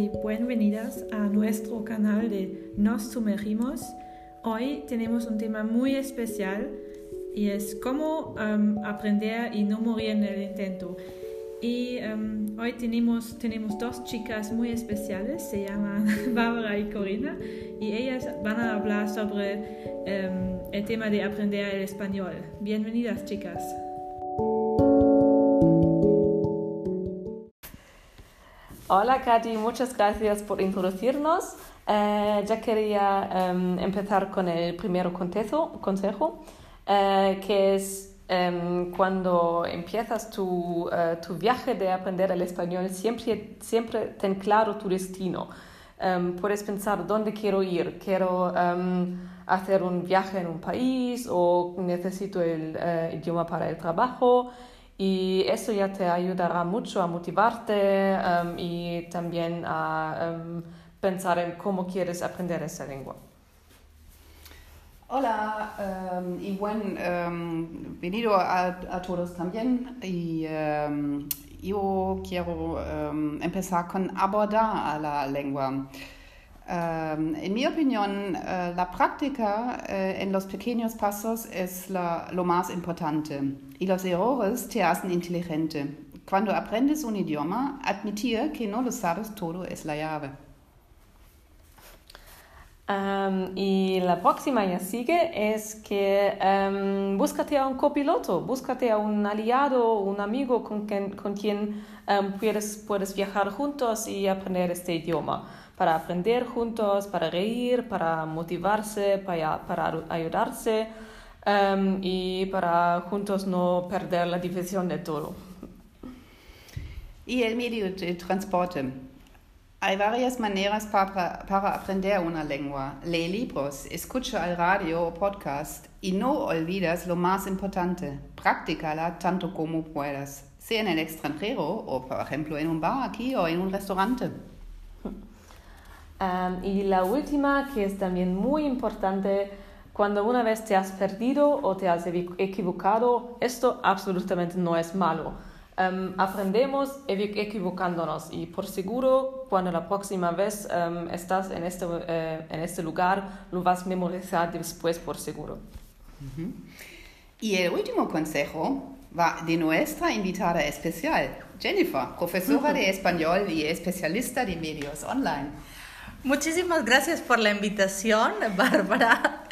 y bienvenidas a nuestro canal de Nos Sumergimos. Hoy tenemos un tema muy especial y es cómo um, aprender y no morir en el intento. Y um, hoy tenemos, tenemos dos chicas muy especiales, se llaman Bárbara y Corina, y ellas van a hablar sobre um, el tema de aprender el español. Bienvenidas chicas. Hola Katy, muchas gracias por introducirnos. Eh, ya quería em, empezar con el primer consejo, eh, que es em, cuando empiezas tu, eh, tu, viaje de aprender el español, siempre, siempre ten claro tu destino. Em, puedes pensar dónde quiero ir. Quiero hacer un viaje en un país o necesito el idioma para el trabajo y eso ya te ayudará mucho a motivarte um, y también a um, pensar en cómo quieres aprender esa lengua. Hola um, y buen venido a, a, todos también. Y yo quiero empezar con abordar a la lengua. En mi opinión, uh, la práctica uh, en los pequeños pasos es la, lo más importante. y los errores te hacen inteligente. Cuando aprendes un idioma, admitir que no lo sabes todo es la llave. Um, y la próxima ya sigue es que um, búscate a un copiloto, búscate a un aliado, un amigo con quien, con quien um, puedes, puedes viajar juntos y aprender este idioma, para aprender juntos, para reír, para motivarse, para, para ayudarse. Y para juntos no perder la división de todo. Y el medio de transporte. Hay varias maneras para, aprender una lengua. Lee libros, escucha el radio o podcast y no olvides lo más importante, practícala tanto como puedas, sea en el extranjero o por ejemplo en un bar aquí o en un restaurante. Y la última, que es también muy importante, cuando una vez te has perdido o te has equivocado, esto absolutamente no es malo. Um, aprendemos equivocándonos y por seguro cuando la próxima vez um, estás en este, uh, en este lugar lo vas a memorizar después por seguro. Uh -huh. Y el último consejo va de nuestra invitada especial, Jennifer, profesora de español y especialista de medios online. Muchísimas gracias por la invitación, Bárbara.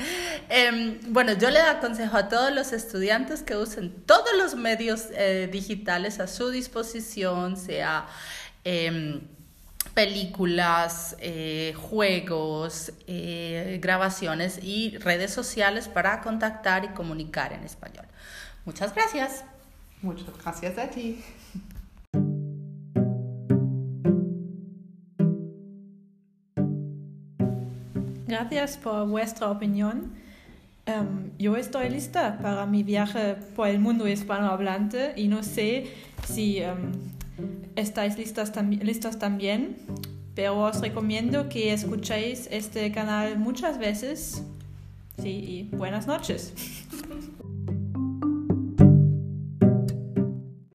Eh, bueno, yo le aconsejo a todos los estudiantes que usen todos los medios eh, digitales a su disposición, sea eh, películas, eh, juegos, eh, grabaciones y redes sociales para contactar y comunicar en español. Muchas gracias. Muchas gracias a ti. Gracias por vuestra opinión. Um, yo estoy lista para mi viaje por el mundo hispanohablante y no sé si um, estáis listas, tam listos también, pero os recomiendo que escuchéis este canal muchas veces. Sí, y buenas noches.